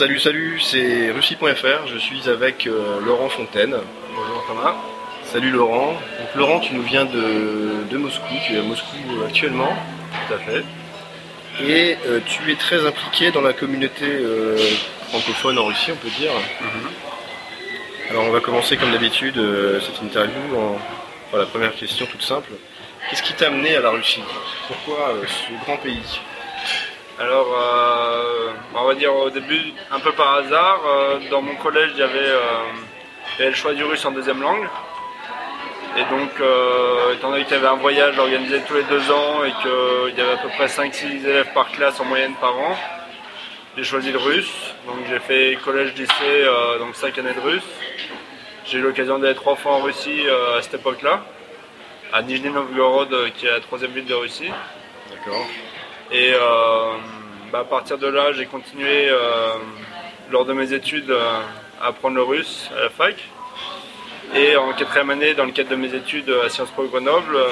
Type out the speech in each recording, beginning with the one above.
Salut, salut, c'est Russie.fr. Je suis avec euh, Laurent Fontaine. Bonjour Thomas. Salut Laurent. Donc Laurent, tu nous viens de, de Moscou. Tu es à Moscou actuellement. Tout à fait. Et euh, tu es très impliqué dans la communauté euh, francophone en Russie, on peut dire. Alors on va commencer comme d'habitude cette interview en la première question toute simple. Qu'est-ce qui t'a amené à la Russie? Pourquoi ce grand pays? Alors, euh, on va dire au début, un peu par hasard, euh, dans mon collège, il y avait, euh, il y avait le choix du russe en deuxième langue. Et donc, étant donné qu'il y avait un voyage organisé tous les deux ans et qu'il y avait à peu près 5-6 élèves par classe en moyenne par an, j'ai choisi le russe. Donc, j'ai fait collège-lycée, donc 5 années de russe. J'ai eu l'occasion d'aller trois fois en Russie à cette époque-là, à Nijni Novgorod, qui est la troisième ville de Russie. D'accord. Et euh, bah, à partir de là, j'ai continué euh, lors de mes études euh, à apprendre le russe à la fac. Et en quatrième année, dans le cadre de mes études à Sciences Po Grenoble, euh,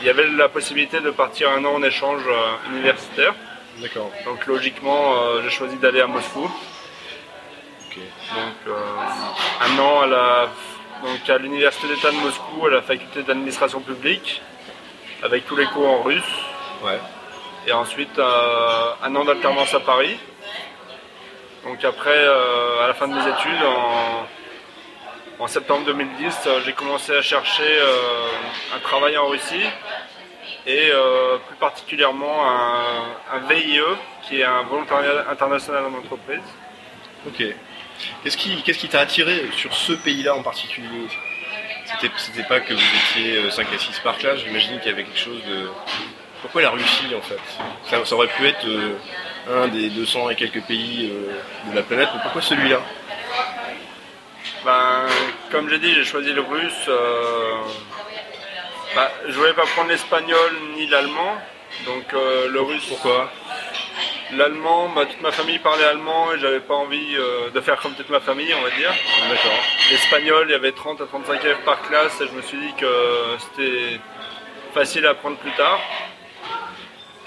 il y avait la possibilité de partir un an en échange euh, universitaire. D'accord. Donc logiquement, euh, j'ai choisi d'aller à Moscou. Donc un an à la donc à l'université d'État de Moscou, à la faculté d'administration publique, avec tous les cours en russe. Ouais. Et ensuite, euh, un an d'alternance à Paris. Donc après, euh, à la fin de mes études, en, septembre 2010, euh, j'ai commencé à chercher un travail en Russie et plus particulièrement un, VIE, qui est un volontariat international en entreprise. Ok. Qu'est-ce qui t'a attiré sur ce pays-là en particulier? C'était pas que vous étiez 5 à 6 par classe, j'imagine qu'il y avait quelque chose de. Pourquoi la Russie en fait? Ça, ça aurait pu être euh, un des 200 et quelques pays euh, de la planète, mais pourquoi celui-là? Ben, comme j'ai dit, j'ai choisi le russe. euh, bah, je voulais pas prendre l'espagnol ni l'allemand. Donc euh, le russe. Pourquoi? L'allemand, bah, toute ma famille parlait allemand et j'avais pas envie euh, de faire comme toute ma famille, on va dire. D'accord. L'espagnol, il y avait 30 à 35 élèves par classe et je me suis dit que c'était facile à apprendre plus tard.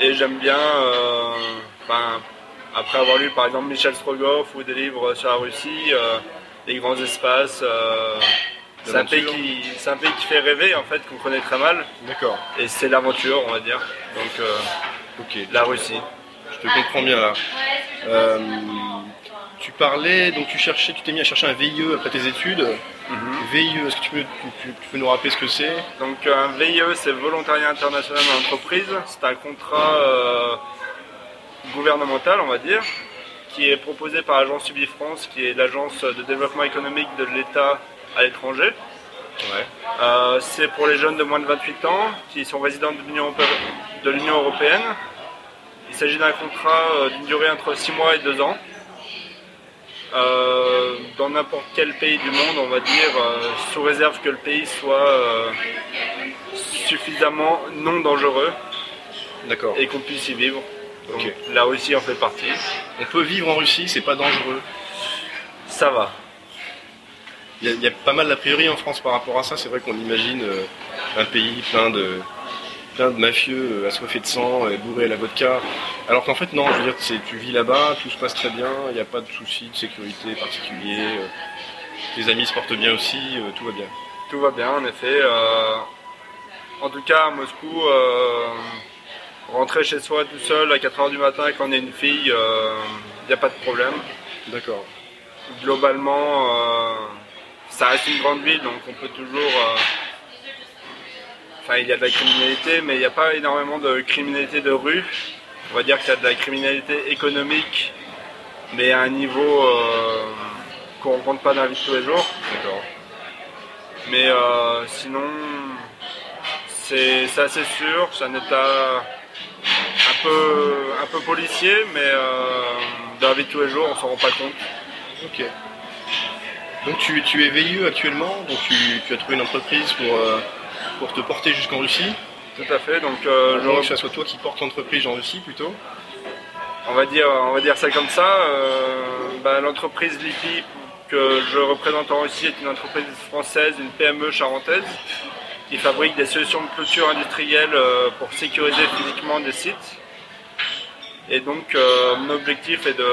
Et j'aime bien, euh, ben, après avoir lu par exemple Michel Strogoff ou des livres sur la Russie, euh, les grands espaces, euh, c'est un, pays qui, c'est un pays qui fait rêver en fait, qu'on connaît très mal. D'accord. Et c'est l'aventure, on va dire. Donc Ok. la Russie. Je te comprends bien là. Euh, tu parlais, donc tu cherchais, tu t'es mis à chercher un VIE après tes études. VIE, est-ce que tu peux, tu- tu- tu peux nous rappeler ce que c'est? Donc un VIE, c'est Volontariat International en Entreprise. C'est un contrat euh, gouvernemental, on va dire, qui est proposé par l'agence Ubifrance, qui est l'agence de développement économique de l'État à l'étranger. Ouais. Euh, c'est pour les jeunes de moins de 28 ans qui sont résidents de l'Union européenne. Il s'agit d'un contrat euh, d'une durée entre 6 mois et 2 ans. Euh, dans n'importe quel pays du monde, on va dire, euh, sous réserve que le pays soit euh, suffisamment non dangereux D'accord. et qu'on puisse y vivre. Donc, Ok. la Russie en fait partie. On peut vivre en Russie, c'est pas dangereux. Ça va. Il y, a, il y a pas mal d'a priori en France par rapport à ça. C'est vrai qu'on imagine euh, un pays plein de plein de mafieux euh, assoiffés de sang, et bourrés à la vodka. Alors qu'en fait non, je veux dire, tu vis là-bas, tout se passe très bien, il n'y a pas de soucis de sécurité particulier. euh, tes amis se portent bien aussi, euh, tout va bien. Tout va bien, en effet. euh, en tout cas, à Moscou, euh, rentrer chez soi tout seul à 4h du matin quand on est une fille, il n'y a pas de problème. D'accord. Globalement, euh, ça reste une grande ville, donc on peut toujours... Enfin, il y a de la criminalité, mais il n'y a pas énormément de criminalité de rue. On va dire qu'il y a de la criminalité économique, mais à un niveau euh, qu'on ne rencontre pas dans la vie de tous les jours. D'accord. Mais euh, sinon, c'est c'est assez sûr, c'est un état un peu, un peu policier, mais euh, dans la vie de tous les jours, on s'en rend pas compte. Ok. Donc tu, tu es VIE actuellement, donc tu, tu as trouvé une entreprise pour, euh, pour te porter jusqu'en Russie. Tout à fait, donc euh, je Donc re- que ça soit toi qui portes l'entreprise en Russie plutôt. on, va dire, on va dire ça comme ça. euh, bah, L'entreprise Lipi que je représente en Russie est une entreprise française, une PME charentaise, qui fabrique des solutions de clôture industrielle euh, pour sécuriser physiquement des sites. Et donc, euh, mon objectif est de,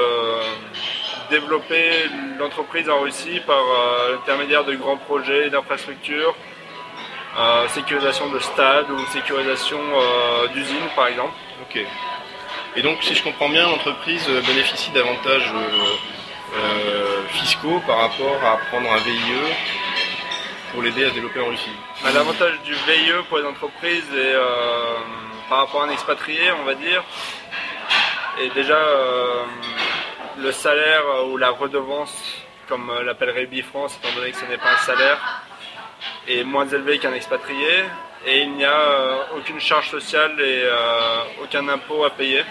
développer l'entreprise en Russie par euh, l'intermédiaire de grands projets d'infrastructures, euh, sécurisation de stades ou sécurisation euh, d'usines par exemple. Ok. Et donc, si je comprends bien, l'entreprise bénéficie d'avantages euh, euh, fiscaux par rapport à prendre un VIE pour l'aider à se développer en Russie. Bah, L'avantage du VIE pour les entreprises est euh, par rapport à un expatrié, on va dire, est déjà euh, le salaire euh, ou la redevance, comme euh, l'appellerait Bifrance, étant donné que ce n'est pas un salaire, est moins élevé qu'un expatrié. Et il n'y a euh, aucune charge sociale et euh, aucun impôt à payer,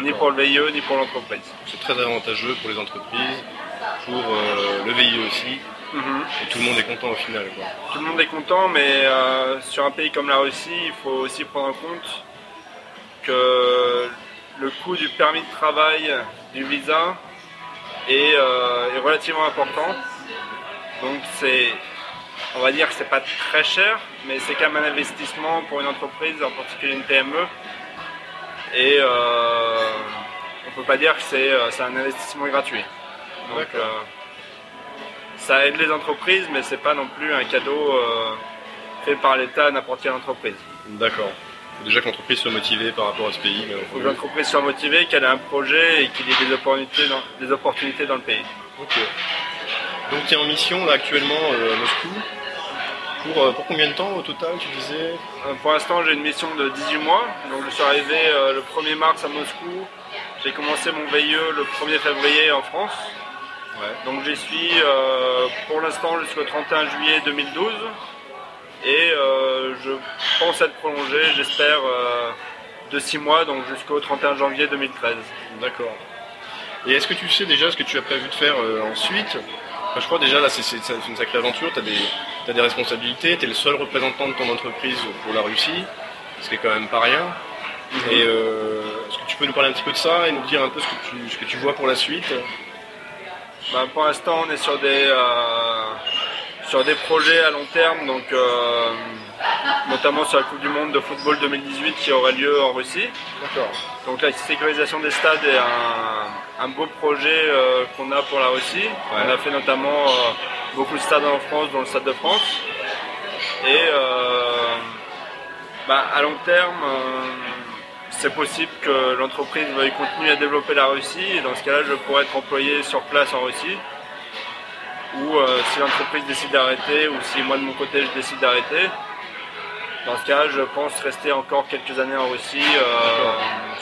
ni pour le VIE, ni pour l'entreprise. C'est très avantageux pour les entreprises, pour euh, le VIE aussi, Mhm. et tout le monde est content au final. Quoi. Tout le monde est content, mais sur un pays comme la Russie, il faut aussi prendre en compte que le coût du permis de travail, du visa, est, est relativement important. Donc c'est, on va dire que c'est pas très cher, mais c'est quand même un investissement pour une entreprise, en particulier une PME. Et euh, on peut pas dire que c'est, euh, un investissement gratuit. Donc euh, ça aide les entreprises, mais c'est pas non plus un cadeau euh, fait par l'État à n'importe quelle entreprise. D'accord. Déjà que l'entreprise soit motivée par rapport à ce pays. Il faut que l'entreprise soit motivée, qu'elle ait un projet et qu'il y ait des opportunités dans, des opportunités dans le pays. Ok. Donc tu es en mission là actuellement euh, à Moscou. Pour, euh, pour combien de temps au total tu disais Euh, Pour l'instant, j'ai une mission de 18 mois. Donc, je suis arrivé le 1er mars à Moscou. J'ai commencé mon VIE le 1er février en France. Ouais. Donc, j'y suis euh, pour l'instant jusqu'au 31 juillet 2012. Et euh, je pense être prolongé, j'espère, euh, de 6 mois, donc jusqu'au 31 janvier 2013. D'accord. Et est-ce que tu sais déjà ce que tu as prévu de faire ensuite Enfin, Je crois déjà là c'est une sacrée aventure, tu as des, t'as des responsabilités, tu es le seul représentant de ton entreprise pour la Russie, ce qui est quand même pas rien. Et euh, est-ce que tu peux nous parler un petit peu de ça et nous dire un peu ce que tu, ce que tu vois pour la suite? Bah, pour l'instant, on est sur des, euh, sur des projets à long terme, donc, euh, notamment sur la Coupe du Monde de football 2018 qui aura lieu en Russie. D'accord. Donc la sécurisation des stades est un, un beau projet euh, qu'on a pour la Russie. On a fait notamment euh, beaucoup de stades en France, dont le Stade de France. Et euh, bah, à long terme, euh, c'est possible que l'entreprise veuille continuer à développer la Russie. Et dans ce cas-là, je pourrais être employé sur place en Russie. Ou euh, si l'entreprise décide d'arrêter, ou si moi de mon côté je décide d'arrêter. Dans ce cas, je pense rester encore quelques années en Russie euh,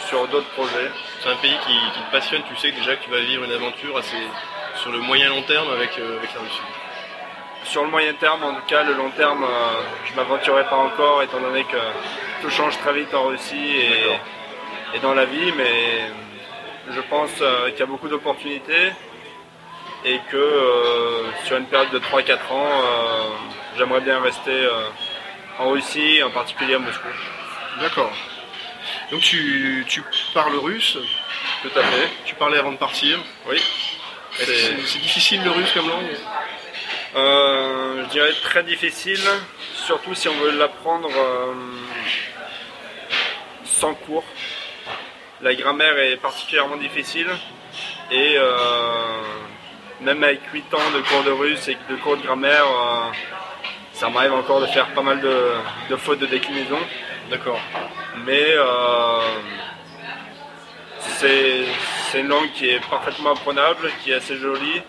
sur d'autres projets. C'est un pays qui, qui te passionne, tu sais déjà que tu vas vivre une aventure assez sur le moyen long terme avec, euh, avec la Russie. Sur le moyen terme, en tout cas, le long terme, euh, je m'aventurerai pas encore, étant donné que tout change très vite en Russie et, dans la vie, mais je pense qu'il y a beaucoup d'opportunités et que sur une période de 3-4 ans, j'aimerais bien rester en Russie, en particulier à Moscou. D'accord. Donc tu, tu parles russe, Tout à fait. tu parlais avant de partir. Oui. C'est- difficile le russe comme langue? Euh, je dirais très difficile, surtout si on veut l'apprendre euh, sans cours. La grammaire est particulièrement difficile et euh, même avec 8 ans de cours de russe et de cours de grammaire, ça m'arrive encore de faire pas mal de, de fautes de déclinaison. D'accord. Mais euh, c'est c'est une langue qui est parfaitement apprenable, qui est assez jolie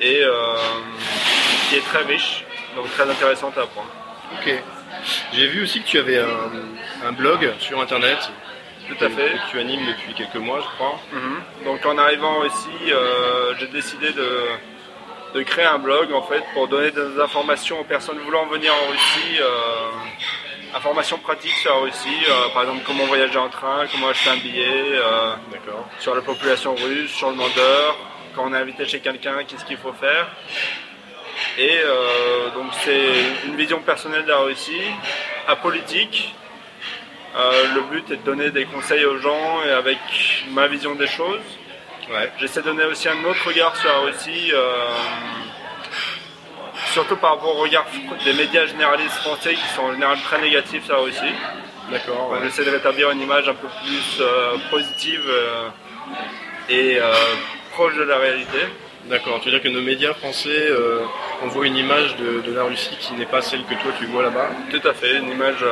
et euh, qui est très riche, donc très intéressante à apprendre. Ok. J'ai vu aussi que tu avais un, un blog sur internet Tout à fait. que tu animes depuis quelques mois, je crois. Mhm. Donc en arrivant ici, euh, j'ai décidé de, de créer un blog en fait pour donner des informations aux personnes voulant venir en Russie, euh, informations pratiques sur la Russie, euh, par exemple comment voyager en train, comment acheter un billet. euh, sur la population russe, sur le demandeur, quand on est invité chez quelqu'un, qu'est-ce qu'il faut faire. Et donc c'est une vision personnelle de la Russie, apolitique. Le but est de donner des conseils aux gens et avec ma vision des choses. Ouais. J'essaie de donner aussi un autre regard sur la Russie, euh, surtout par rapport au regard des médias généralistes français qui sont en général très négatifs sur la Russie. D'accord. On ouais. essaie de rétablir une image un peu plus euh, positive euh, et proche de la réalité. D'accord, tu veux dire que nos médias français envoient une image de, de la Russie qui n'est pas celle que toi tu vois là-bas? Tout à fait, une image,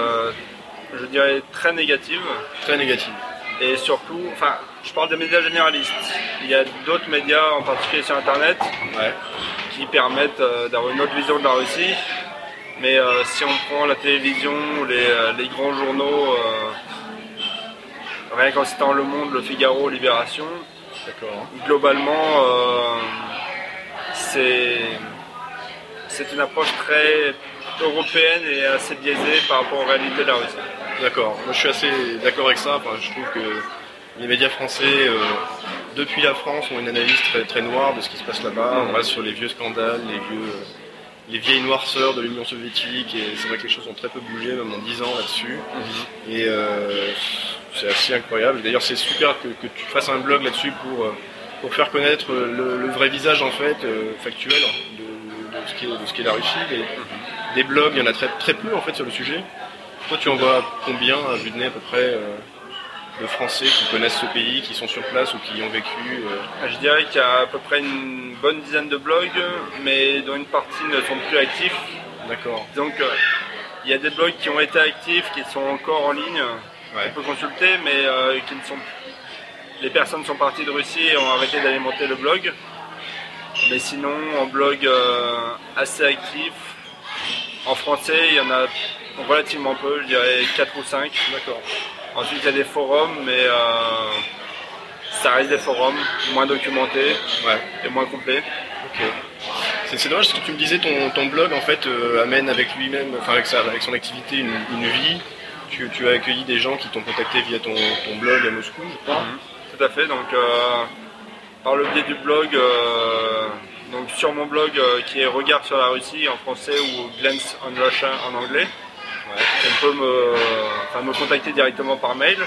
je dirais, très négative. Très négative. Et surtout, enfin, je parle des médias généralistes. Il y a d'autres médias, en particulier sur Internet, Ouais. qui permettent euh, d'avoir une autre vision de la Russie. Mais euh, si on prend la télévision ou les, euh, les grands journaux, rien qu'en citant Le Monde, Le Figaro, Libération, globalement, c'est c'est une approche très européenne et assez biaisée par rapport aux réalités de la Russie. D'accord. Moi je suis assez d'accord avec ça. Enfin, je trouve que les médias français, euh, depuis la France, ont une analyse très, très noire de ce qui se passe là-bas. On reste sur les vieux scandales, les vieux, les vieilles noirceurs de l'Union soviétique. Et c'est vrai que les choses ont très peu bougé, même en 10 ans là-dessus. Et euh, c'est assez incroyable. D'ailleurs, c'est super que, que tu fasses un blog là-dessus pour, euh, pour faire connaître le, le vrai visage en fait euh, factuel de, de ce qu'est de ce qu'est la Russie. Des, des blogs, il y en a très, très peu en fait sur le sujet. Toi, tu en vois combien à vue de nez à peu près euh, de Français qui connaissent ce pays, qui sont sur place ou qui y ont vécu euh, Je dirais qu'il y a à peu près une bonne dizaine de blogs, mais dont une partie ne sont plus actifs. D'accord. Donc euh, il y a des blogs qui ont été actifs, qui sont encore en ligne, Ouais. on peut consulter, mais qui ne sont les personnes sont parties de Russie et ont arrêté d'alimenter le blog. Mais sinon, en blog assez actif, en français, il y en a relativement peu, je dirais 4 ou 5. D'accord. Ensuite, il y a des forums, mais euh, ça reste des forums moins documentés Ouais. et moins complets. Ok. C'est dommage parce que tu me disais ton, ton blog en fait euh, amène avec lui-même, enfin avec, sa, avec son activité une, une vie. Tu, tu as accueilli des gens qui t'ont contacté via ton, ton blog à Moscou, je crois. Mhm. Tout à fait. Donc, euh, par le biais du blog, euh, donc sur mon blog qui est Regard sur la Russie en français ou Glance on Russia en anglais, on peut me, enfin, me contacter directement par mail.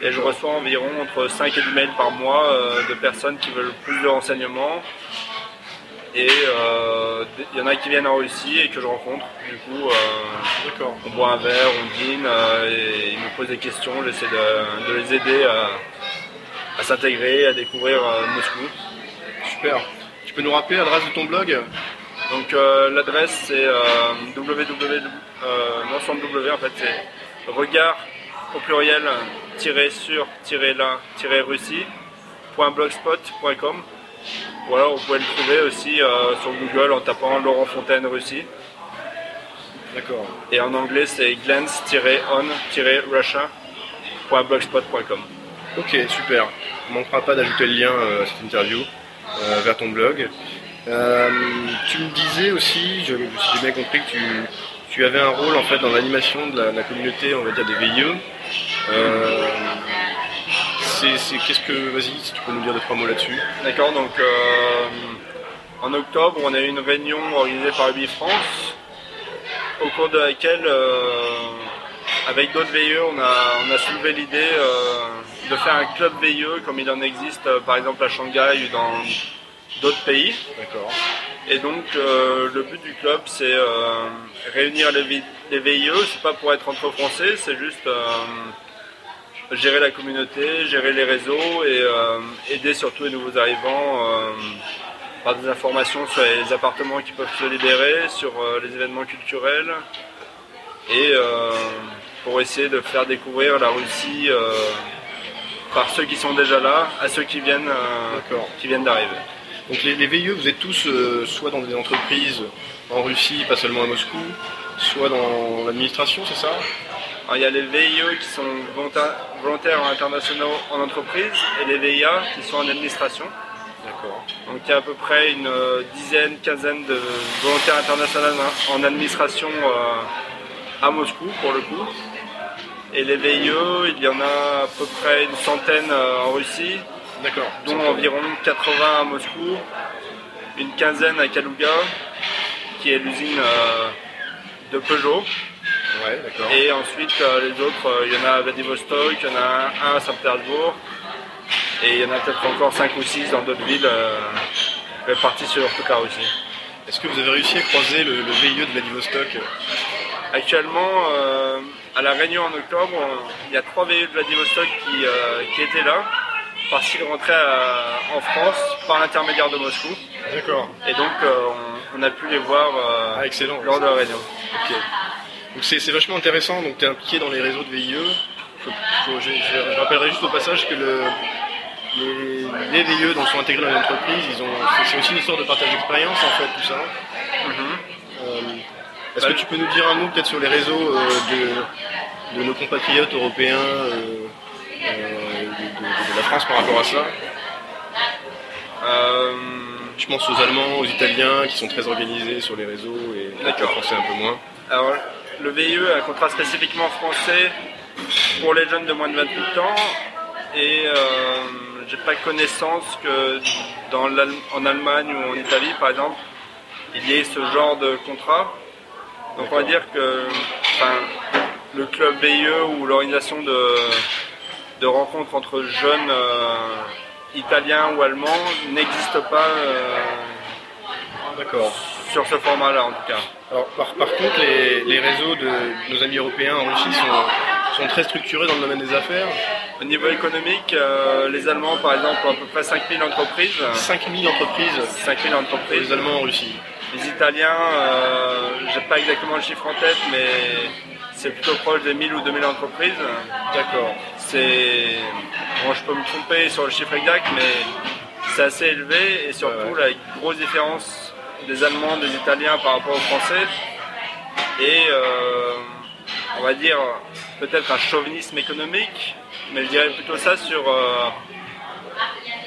Et je reçois environ entre 5 et 10 mails par mois euh, de personnes qui veulent plus de renseignements. Et euh, il y en a qui viennent en Russie et que je rencontre. Du coup, euh, on boit un verre, on dîne, euh, et ils me posent des questions, j'essaie de, de les aider à, à s'intégrer, à découvrir euh, Moscou. Super. Tu peux nous rappeler l'adresse de ton blog? Donc euh, l'adresse c'est euh, www, euh, non sans W en fait c'est regard au pluriel tiré sur tiré là tiré russie.blogspot.com ou alors vous pouvez le trouver aussi euh, sur Google en tapant Laurent Fontaine Russie D'accord. et en anglais c'est glance-on-russia.blogspot.com Ok, super. On ne manquera pas d'ajouter le lien euh, à cette interview euh, vers ton blog. Euh, tu me disais aussi, je- si j'ai bien compris, que tu, tu avais un rôle en fait dans l'animation de la, communauté, on va dire des VIE. Euh, c'est, qu'est-ce que, vas-y, si tu peux nous dire deux trois mots là-dessus. D'accord, donc euh, en octobre, on a eu une réunion organisée par Ubi France, au cours de laquelle, euh, avec d'autres VIE, on a, on a soulevé l'idée de faire un club VIE comme il en existe par exemple à Shanghai ou dans d'autres pays. D'accord. Et donc euh, le but du club c'est euh, réunir les, les VIE, c'est pas pour être entre français, c'est juste euh, gérer la communauté, gérer les réseaux et aider surtout les nouveaux arrivants par des informations sur les appartements qui peuvent se libérer, sur les événements culturels et pour essayer de faire découvrir la Russie par ceux qui sont déjà là à ceux qui viennent, qui viennent d'arriver. Donc les, les VIE, vous êtes tous euh, soit dans des entreprises en Russie, pas seulement à Moscou, soit dans l'administration, c'est ça? Alors, il y a les VIE qui sont volontaires, internationaux en entreprise et les VIA qui sont en administration. D'accord. Donc il y a à peu près une euh, dizaine, quinzaine de volontaires internationaux en administration euh, à Moscou pour le coup. Et les VIE, il y en a à peu près une centaine en Russie, D'accord. dont environ 80 à Moscou, une quinzaine à Kaluga, qui est l'usine euh, de Peugeot. Ouais, d'accord. Et ensuite, euh, les autres, euh, il y en a à Vladivostok, il y en a un à Saint-Pétersbourg, et il y en a peut-être encore 5 ou 6 dans d'autres villes réparties sur toute la Russie. Est-ce que vous avez réussi à croiser le, le VIE de Vladivostok? Actuellement, euh, à la Réunion en octobre, il y a trois VE de Vladivostok qui, euh, qui étaient là, parce qu'il rentrait à- en France par l'intermédiaire de Moscou. D'accord. Et donc, euh, on, on a pu les voir euh, Ah, excellent. lors de la réunion. Ok. Donc c'est vachement intéressant. Donc tu es impliqué dans les réseaux de VIE. Faut- faut- je, je- je rappellerai juste au passage que le, les, les VIE donc, sont intégrés dans les entreprises. C'est- aussi une histoire de partage d'expérience en fait, tout ça. Euh, Est-ce Bah, que tu peux nous dire un mot peut-être sur les réseaux euh, de, de nos compatriotes européens euh, euh, de, de- de la France par rapport à ça Euh, Je pense aux Allemands, aux Italiens qui sont très organisés sur les réseaux et peut-être les. Français un peu moins. alors, le VIE a un contrat spécifiquement français pour les jeunes de moins de 28 ans. Et euh, j'ai pas connaissance que dans en Allemagne ou en Italie, par exemple, il y ait ce genre de contrat. Donc on va dire que enfin, le club VIE ou l'organisation de, de rencontres entre jeunes euh, italiens ou allemands n'existe pas euh, D'accord. sur ce format-là en tout cas. Alors, par, par contre, les, les réseaux de nos amis européens en Russie sont, sont très structurés dans le domaine des affaires. Au niveau économique, euh, les Allemands par exemple ont à peu près 5000 entreprises. 5000 entreprises 5000 pour entreprises. les Allemands en Russie. Les Italiens, euh, j'ai pas exactement le chiffre en tête, mais c'est plutôt proche des 1000 ou 2000 entreprises. D'accord. C'est. Bon, je peux me tromper sur le chiffre exact, mais c'est assez élevé et surtout Ouais, la grosse différence des Allemands, des Italiens par rapport aux Français. Et euh, on va dire peut-être un chauvinisme économique, mais je dirais plutôt ça sur. euh,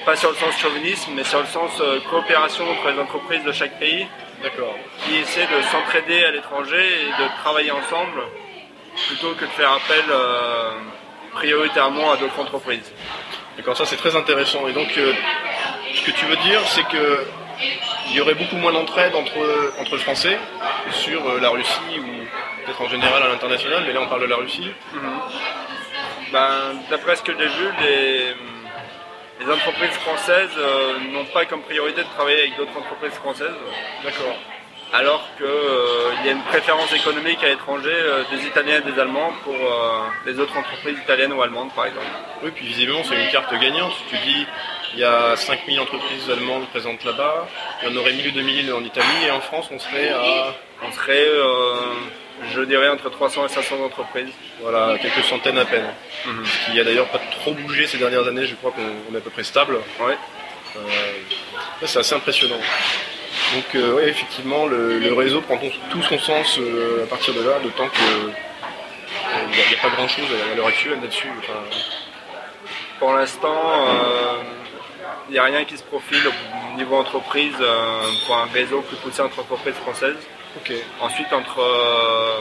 pas sur le sens chauvinisme, mais sur le sens euh, coopération entre les entreprises de chaque pays D'accord. qui essaient de s'entraider à l'étranger et de travailler ensemble plutôt que de faire appel prioritairement à d'autres entreprises. D'accord, ça c'est très intéressant. Et donc, euh, ce que tu veux dire, c'est que il y aurait beaucoup moins d'entraide entre, entre Français sur euh, la Russie ou peut-être en général à l'international, mais là on parle de la Russie. Ben, D'après ce que j'ai vu, les, les entreprises françaises euh, n'ont pas comme priorité de travailler avec d'autres entreprises françaises, D'accord. Alors qu'il y a une préférence économique à l'étranger euh, des Italiens et des Allemands pour euh, les autres entreprises italiennes ou allemandes par exemple. Oui, puis visiblement c'est une carte gagnante. Tu dis, il y a 5000 entreprises allemandes présentes là-bas, il y en aurait 1000 ou 2000 en Italie, et en France on serait à On serait, euh, je dirais, entre 300 et 500 entreprises. voilà, quelques centaines à peine. Mhm. Ce qui a d'ailleurs pas trop bougé ces dernières années, je crois qu'on on est à peu près stable. Ouais. Euh, c'est assez impressionnant. Donc, euh, ouais, effectivement, le, le réseau prend tout, son sens euh, à partir de là, d'autant que euh, il n'y a, pas grand chose à l'heure actuelle là-dessus. Enfin, Pour l'instant, euh, il n'y a rien qui se profile au niveau entreprise euh, pour un réseau plus poussé entre entreprises françaises. Ensuite, entre, euh,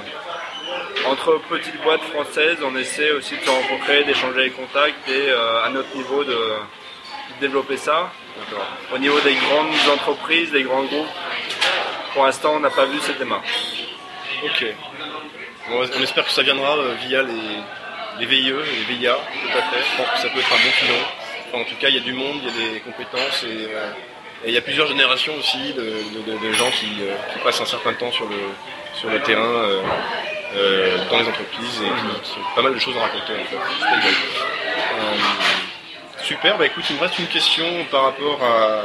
entre petites boîtes françaises, on essaie aussi de se rencontrer, d'échanger les contacts et euh, à notre niveau de, de développer ça. Au niveau des grandes entreprises, des grands groupes, pour l'instant, on n'a pas vu cette démarche. Ok. On espère que ça viendra euh, via les, les VIE, les VIA, tout à fait. Je pense que ça peut être un bon filon. En tout cas, il y a du monde, il y a des compétences et, euh, il y a plusieurs générations aussi de, gens qui, euh, qui passent un certain temps sur le, terrain, dans les entreprises et qui ont pas mal de choses à raconter. En fait. Super, bah écoute, il me reste une question par rapport à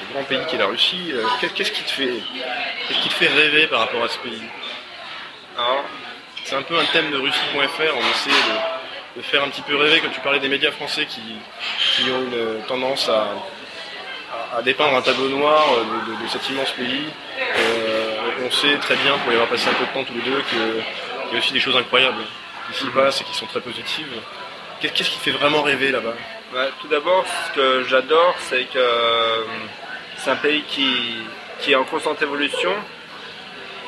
ce grand pays qui est la Russie. Euh, qu'est- Qu'est-ce qui te fait, qu'est-ce qui te fait rêver par rapport à ce pays? C'est un peu un thème de Russie.fr, on essaie de, de faire un petit peu rêver quand tu parlais des médias français qui, qui ont une tendance à, à- à dépeindre un tableau noir de, de- de cet immense pays. Euh, on sait très bien, pour y avoir passé un peu de temps tous les deux, qu'il y a aussi des choses incroyables qui s'y passent et qui sont très positives. Qu'est- Qu'est-ce qui fait vraiment rêver là-bas? Tout d'abord, ce que j'adore, c'est que euh, c'est un pays qui, qui est en constante évolution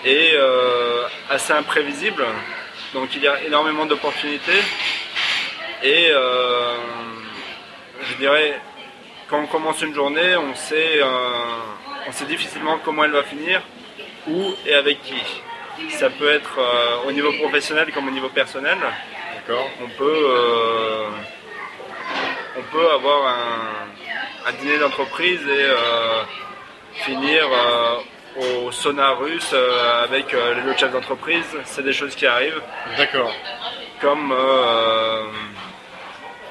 et euh, assez imprévisible. Donc il y a énormément d'opportunités. Et euh, je dirais, quand on commence une journée, on sait, on sait difficilement comment elle va finir, où et avec qui. Ça peut être au niveau professionnel comme au niveau personnel D'accord on peut, euh, on peut avoir un, un dîner d'entreprise et euh, finir euh, au sauna russe euh, avec euh, les autres chefs d'entreprise. C'est des choses qui arrivent. D'accord. Comme, euh,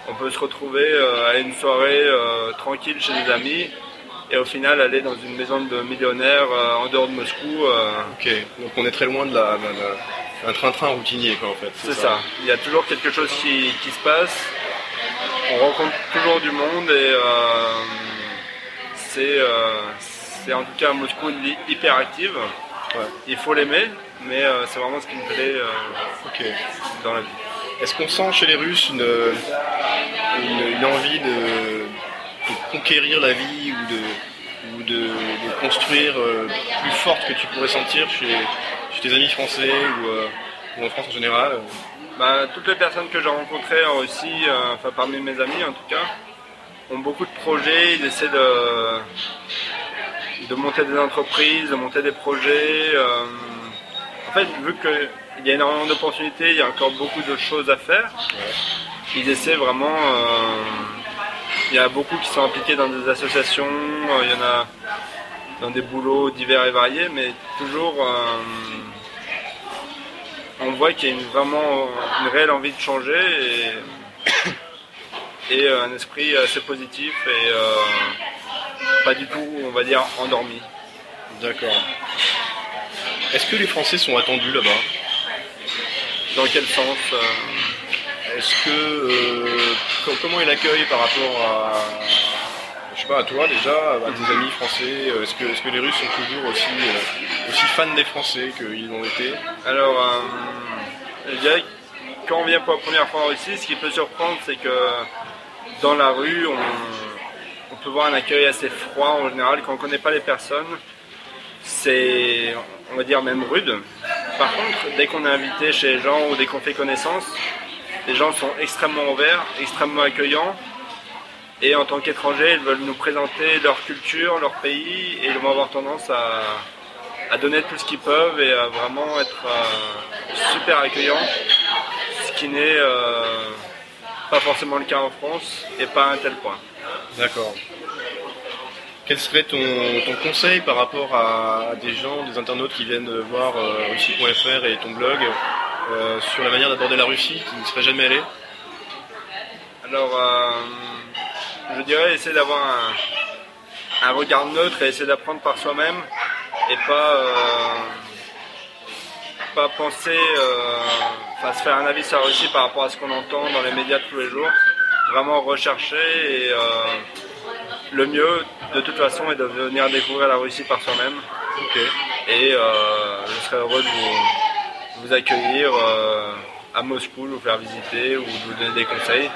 on peut se retrouver à une soirée tranquille chez des amis et au final aller dans une maison de millionnaires en dehors de Moscou. Ok, donc on est très loin de la, d'un train-train routinier, quoi, en fait. c'est ça. Il y a toujours quelque chose qui, qui se passe. On rencontre toujours du monde et euh, c'est, euh, c'est en tout cas Moscou une vie hyper active. Ouais. Il faut l'aimer, mais euh, c'est vraiment ce qui me plaît dans la vie. Est-ce qu'on sent chez les Russes une, une, une envie de, de conquérir la vie ou de, ou de, de construire plus forte que tu pourrais sentir chez, chez tes amis français ou, ou en France en général? Bah, toutes les personnes que j'ai rencontrées en Russie, euh, enfin parmi mes amis en tout cas, ont beaucoup de projets, ils essaient de, de monter des entreprises, de monter des projets. euh, en fait, vu qu'il y a énormément d'opportunités, il y a encore beaucoup de choses à faire, ils essaient vraiment... euh, il y a beaucoup qui sont impliqués dans des associations, euh, il y en a dans des boulots divers et variés, mais toujours... euh, on voit qu'il y a une, vraiment une réelle envie de changer et, et un esprit assez positif et euh, pas du tout, on va dire, endormi. D'accord. Est-ce que les Français sont attendus là-bas? Dans quel sens euh, Est-ce que euh, co- comment est l'accueil par rapport à sais pas à toi déjà, à tes amis français euh, Est-ce que, est-ce que les Russes sont toujours aussi, euh, aussi fans des Français qu'ils l'ont été? Alors, euh, je dirais que quand on vient pour la première fois en Russie, ce qui peut surprendre, c'est que dans la rue, on, on peut voir un accueil assez froid en général. Quand on ne connaît pas les personnes, c'est, on va dire, même rude. Par contre, dès qu'on est invité chez les gens ou dès qu'on fait connaissance, les gens sont extrêmement ouverts, extrêmement accueillants. Et en tant qu'étrangers, ils veulent nous présenter leur culture, leur pays, et ils vont avoir tendance à, à donner tout ce qu'ils peuvent et à vraiment être euh, super accueillants, ce qui n'est euh, pas forcément le cas en France et pas à un tel point. D'accord. Quel serait ton, ton conseil par rapport à des gens, des internautes qui viennent voir euh, russie.fr et ton blog sur la manière d'aborder la Russie, qui ne seraient jamais allés Alors, je dirais essayer d'avoir un, un regard neutre et essayer d'apprendre par soi-même et pas, euh, pas penser, euh, enfin se faire un avis sur la Russie par rapport à ce qu'on entend dans les médias tous les jours. Vraiment rechercher et euh, le mieux de toute façon est de venir découvrir la Russie par soi-même. Et je serais heureux de vous, vous accueillir à Moscou, de vous faire visiter ou de vous donner des conseils.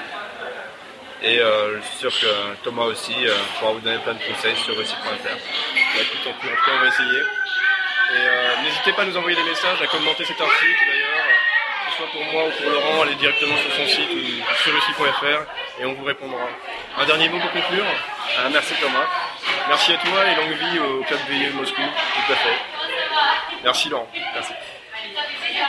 Et euh, je suis sûr que Thomas aussi euh, pourra vous donner plein de conseils sur russie.fr. Bah, écoute, en tout cas, on va essayer. Et euh, n'hésitez pas à nous envoyer des messages, à commenter cet article d'ailleurs, que ce soit pour moi ou pour Laurent, allez directement sur son site ou sur russie.fr et on vous répondra. Un dernier mot pour conclure merci Thomas. Merci à toi et longue vie au club VIE Moscou. Tout à fait. Merci Laurent. Merci.